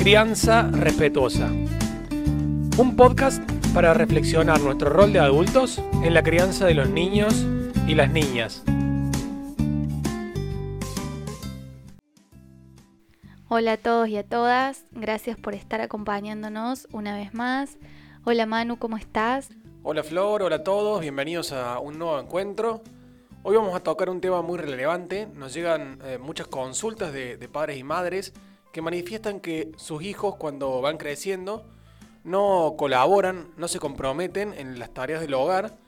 Crianza Respetuosa. Un podcast para reflexionar nuestro rol de adultos en la crianza de los niños y las niñas. Hola a todos y a todas, gracias por estar acompañándonos una vez más. Hola Manu, ¿cómo estás? Hola Flor, hola a todos, bienvenidos a un nuevo encuentro. Hoy vamos a tocar un tema muy relevante. Nos llegan eh, muchas consultas de, padres y madres que manifiestan que sus hijos cuando van creciendo no colaboran, no se comprometen en las tareas del hogar,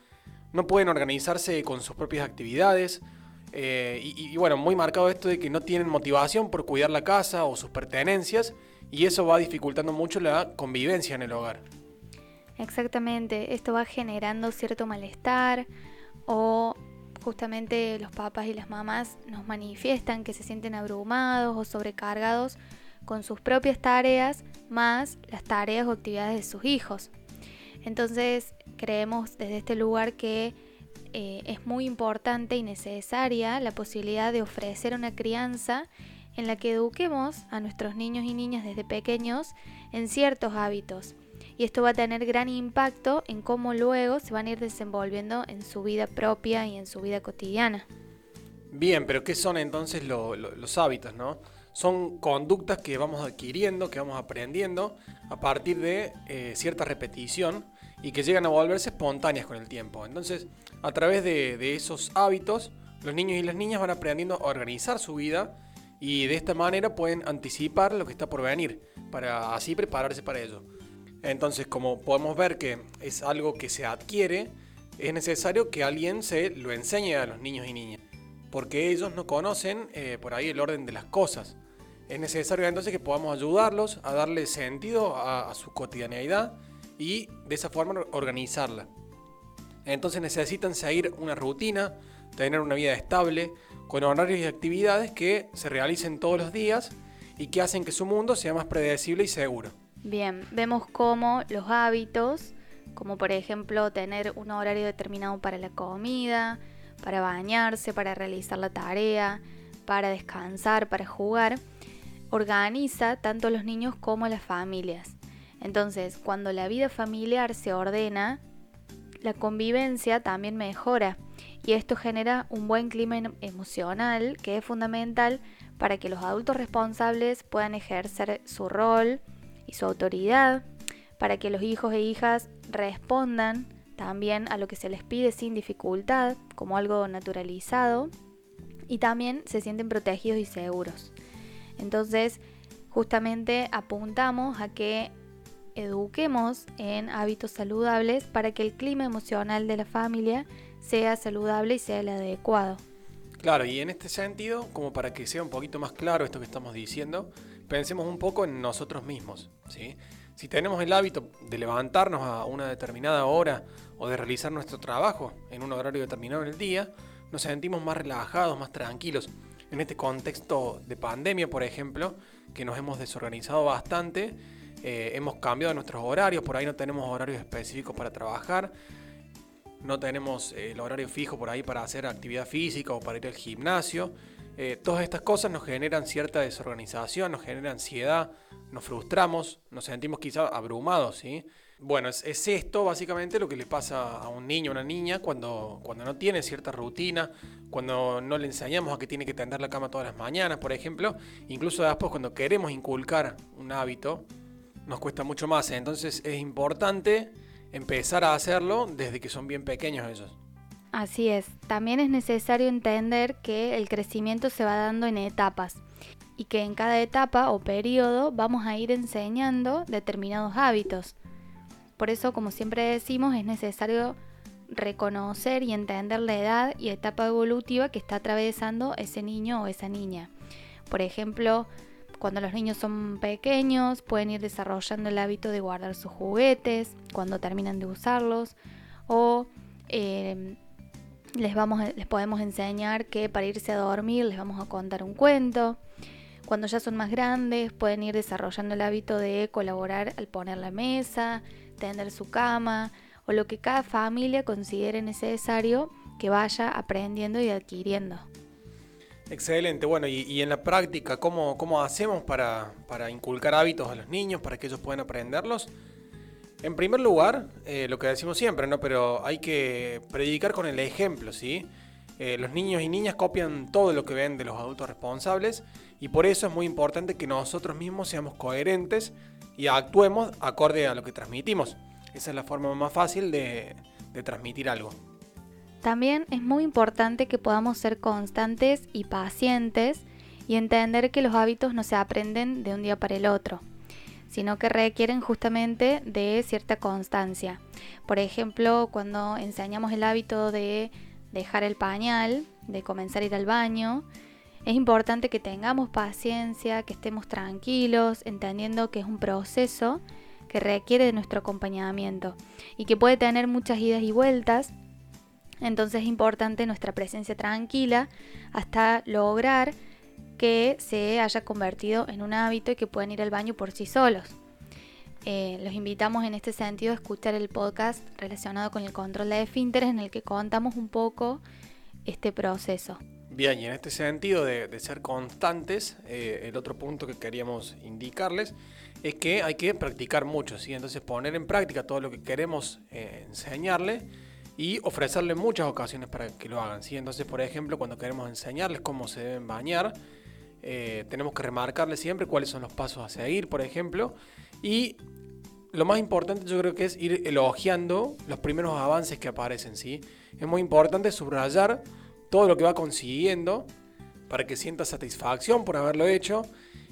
no pueden organizarse con sus propias actividades. Eh, y, bueno, muy marcado esto de que no tienen motivación por cuidar la casa o sus pertenencias y eso va dificultando mucho la convivencia en el hogar. Exactamente, esto va generando cierto malestar o justamente los papás y las mamás nos manifiestan que se sienten abrumados o sobrecargados con sus propias tareas más las tareas o actividades de sus hijos. Entonces creemos desde este lugar que eh, es muy importante y necesaria la posibilidad de ofrecer una crianza en la que eduquemos a nuestros niños y niñas desde pequeños en ciertos hábitos y esto va a tener gran impacto en cómo luego se van a ir desenvolviendo en su vida propia y en su vida cotidiana. Bien, pero ¿qué son entonces los hábitos, no? Son conductas que vamos adquiriendo, que vamos aprendiendo a partir de eh, cierta repetición y que llegan a volverse espontáneas con el tiempo. Entonces, a través de, de esos hábitos, los niños y las niñas van aprendiendo a organizar su vida y de esta manera pueden anticipar lo que está por venir, para así prepararse para ello. Entonces, como podemos ver que es algo que se adquiere, es necesario que alguien se lo enseñe a los niños y niñas, porque ellos no conocen eh, por ahí el orden de las cosas. Es necesario entonces que podamos ayudarlos a darle sentido a, su cotidianeidad y de esa forma organizarla. Entonces necesitan seguir una rutina, tener una vida estable, con horarios y actividades que se realicen todos los días y que hacen que su mundo sea más predecible y seguro. Bien, vemos cómo los hábitos, como por ejemplo tener un horario determinado para la comida, para bañarse, para realizar la tarea, para descansar, para jugar, organiza tanto a los niños como a las familias. Entonces, cuando la vida familiar se ordena, la convivencia también mejora y esto genera un buen clima em-, emocional que es fundamental para que los adultos responsables puedan ejercer su rol su autoridad para que los hijos e hijas respondan también a lo que se les pide sin dificultad, como algo naturalizado, y también se sienten protegidos y seguros. Entonces, justamente apuntamos a que eduquemos en hábitos saludables para que el clima emocional de la familia sea saludable y sea el adecuado. Claro, y en este sentido, como para que sea un poquito más claro esto que estamos diciendo, pensemos un poco en nosotros mismos. ¿sí? Si tenemos el hábito de levantarnos a una determinada hora o de realizar nuestro trabajo en un horario determinado en el día, nos sentimos más relajados, más tranquilos. En este contexto de pandemia, por ejemplo, que nos hemos desorganizado bastante, eh, hemos cambiado nuestros horarios, por ahí no tenemos horarios específicos para trabajar, no tenemos eh, el horario fijo por ahí para hacer actividad física o para ir al gimnasio. Eh, todas estas cosas nos generan cierta desorganización, nos genera ansiedad, nos frustramos, nos sentimos quizá abrumados, ¿sí? Bueno, es, esto básicamente lo que le pasa a un niño o una niña cuando, cuando no tiene cierta rutina, cuando no le enseñamos a que tiene que tender la cama todas las mañanas, por ejemplo, incluso después cuando queremos inculcar un hábito, nos cuesta mucho más. Entonces es importante empezar a hacerlo desde que son bien pequeños ellos. Así es, también es necesario entender que el crecimiento se va dando en etapas y que en cada etapa o periodo vamos a ir enseñando determinados hábitos. Por eso, como siempre decimos, es necesario reconocer y entender la edad y etapa evolutiva que está atravesando ese niño o esa niña. Por ejemplo, cuando los niños son pequeños pueden ir desarrollando el hábito de guardar sus juguetes cuando terminan de usarlos o eh, les, vamos, les podemos enseñar que para irse a dormir les vamos a contar un cuento. Cuando ya son más grandes pueden ir desarrollando el hábito de colaborar al poner la mesa, tender su cama o lo que cada familia considere necesario que vaya aprendiendo y adquiriendo. Excelente, bueno, y, en la práctica, ¿cómo, cómo hacemos para, para, inculcar hábitos a los niños, para que ellos puedan aprenderlos? En primer lugar, eh, lo que decimos siempre, ¿no? Pero hay que predicar con el ejemplo, ¿sí? Eh, los niños y niñas copian todo lo que ven de los adultos responsables y por eso es muy importante que nosotros mismos seamos coherentes y actuemos acorde a lo que transmitimos. Esa es la forma más fácil de, de transmitir algo. También es muy importante que podamos ser constantes y pacientes y entender que los hábitos no se aprenden de un día para el otro, sino que requieren justamente de cierta constancia. Por ejemplo, cuando enseñamos el hábito de dejar el pañal, de comenzar a ir al baño, es importante que tengamos paciencia, que estemos tranquilos, entendiendo que es un proceso que requiere de nuestro acompañamiento y que puede tener muchas idas y vueltas. Entonces es importante nuestra presencia tranquila hasta lograr que se haya convertido en un hábito y que puedan ir al baño por sí solos. Eh, los invitamos en este sentido a escuchar el podcast relacionado con el control de esfínteres en el que contamos un poco este proceso. Bien, y en este sentido de, ser constantes, eh, el otro punto que queríamos indicarles es que hay que practicar mucho, ¿sí? Entonces poner en práctica todo lo que queremos eh, enseñarle y ofrecerle muchas ocasiones para que lo hagan, ¿sí? Entonces, por ejemplo, cuando queremos enseñarles cómo se deben bañar, tenemos que remarcarles siempre cuáles son los pasos a seguir, por ejemplo, y lo más importante yo creo que es ir elogiando los primeros avances que aparecen, ¿sí? Es muy importante subrayar todo lo que va consiguiendo para que sienta satisfacción por haberlo hecho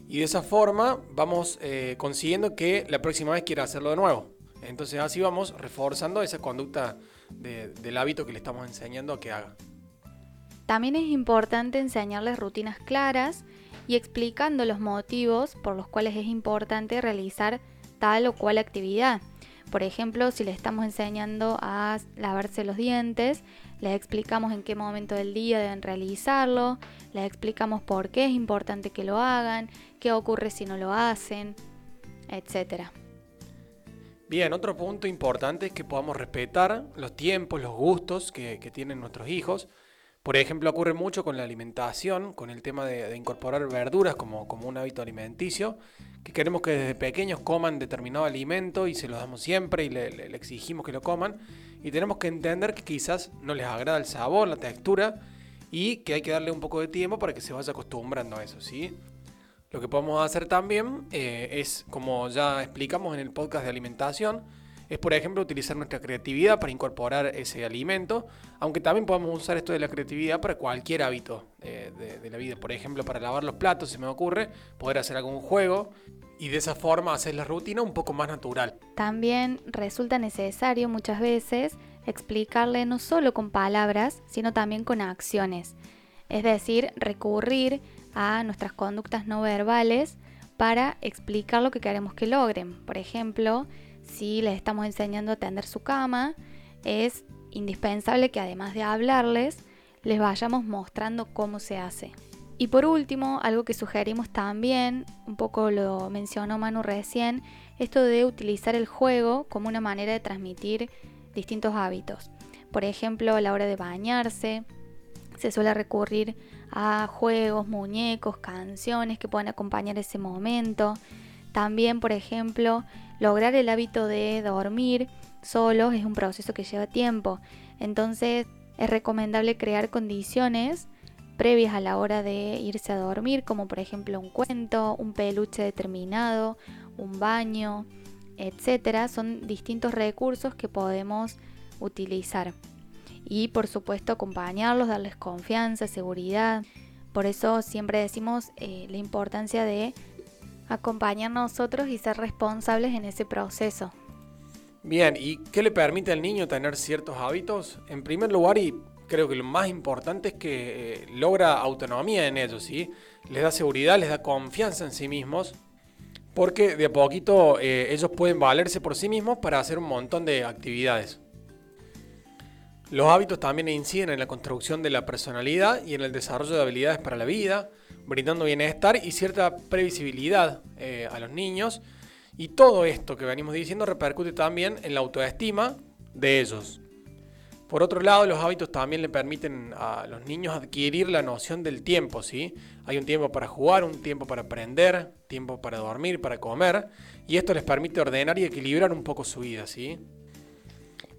y de esa forma vamos eh, consiguiendo que la próxima vez quiera hacerlo de nuevo. Entonces así vamos reforzando esa conducta del hábito que le estamos enseñando a que haga. También es importante enseñarles rutinas claras y explicando los motivos por los cuales es importante realizar tal o cual actividad. Por ejemplo, si le estamos enseñando a lavarse los dientes, les explicamos en qué momento del día deben realizarlo, les explicamos por qué es importante que lo hagan, qué ocurre si no lo hacen, etc. Bien, otro punto importante es que podamos respetar los tiempos, los gustos que, que tienen nuestros hijos por ejemplo, ocurre mucho con la alimentación, con el tema de, incorporar verduras como, como, un hábito alimenticio, que queremos que desde pequeños coman determinado alimento y se los damos siempre y le, exigimos que lo coman. Y tenemos que entender que quizás no les agrada el sabor, la textura y que hay que darle un poco de tiempo para que se vaya acostumbrando a eso, ¿sí? Lo que podemos hacer también eh, es, como ya explicamos en el podcast de alimentación, es, por ejemplo, utilizar nuestra creatividad para incorporar ese alimento, aunque también podemos usar esto de la creatividad para cualquier hábito eh, de, la vida. Por ejemplo, para lavar los platos, se me ocurre, poder hacer algún juego y de esa forma hacer la rutina un poco más natural. También resulta necesario muchas veces explicarle no solo con palabras, sino también con acciones. Es decir, recurrir a nuestras conductas no verbales para explicar lo que queremos que logren. Por ejemplo, si les estamos enseñando a tender su cama, es indispensable que además de hablarles, les vayamos mostrando cómo se hace. Y por último, algo que sugerimos también, un poco lo mencionó Manu recién, esto de utilizar el juego como una manera de transmitir distintos hábitos. Por ejemplo, a la hora de bañarse, se suele recurrir a juegos, muñecos, canciones que puedan acompañar ese momento. También, por ejemplo, lograr el hábito de dormir solos es un proceso que lleva tiempo. Entonces es recomendable crear condiciones previas a la hora de irse a dormir, como por ejemplo un cuento, un peluche determinado, un baño, etcétera. Son distintos recursos que podemos utilizar. Y por supuesto acompañarlos, darles confianza, seguridad. Por eso siempre decimos eh, la importancia de acompañar a nosotros y ser responsables en ese proceso. Bien, ¿y qué le permite al niño tener ciertos hábitos? En primer lugar, y creo que lo más importante es que eh, logra autonomía en ellos, ¿sí? Les da seguridad, les da confianza en sí mismos, porque de a poquito eh, ellos pueden valerse por sí mismos para hacer un montón de actividades. Los hábitos también inciden en la construcción de la personalidad y en el desarrollo de habilidades para la vida, brindando bienestar y cierta previsibilidad eh, a los niños. Y todo esto que venimos diciendo repercute también en la autoestima de ellos. Por otro lado, los hábitos también le permiten a los niños adquirir la noción del tiempo, ¿sí? Hay un tiempo para jugar, un tiempo para aprender, tiempo para dormir, para comer, y esto les permite ordenar y equilibrar un poco su vida, ¿sí?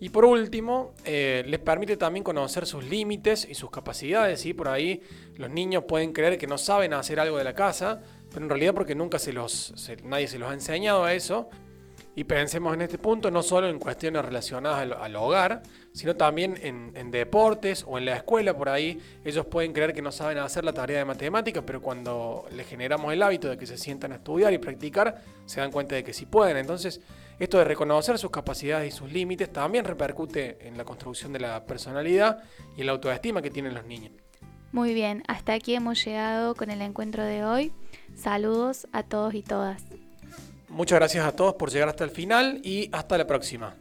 Y por último, eh, les permite también conocer sus límites y sus capacidades, ¿sí? Por ahí los niños pueden creer que no saben hacer algo de la casa, pero en realidad porque nunca se los, nadie se los ha enseñado a eso, y pensemos en este punto no solo en cuestiones relacionadas al, hogar, sino también en, deportes o en la escuela por ahí. Ellos pueden creer que no saben hacer la tarea de matemáticas, pero cuando les generamos el hábito de que se sientan a estudiar y practicar, se dan cuenta de que sí pueden. Entonces, esto de reconocer sus capacidades y sus límites también repercute en la construcción de la personalidad y en la autoestima que tienen los niños. Muy bien, hasta aquí hemos llegado con el encuentro de hoy. Saludos a todos y todas. Muchas gracias a todos por llegar hasta el final y hasta la próxima.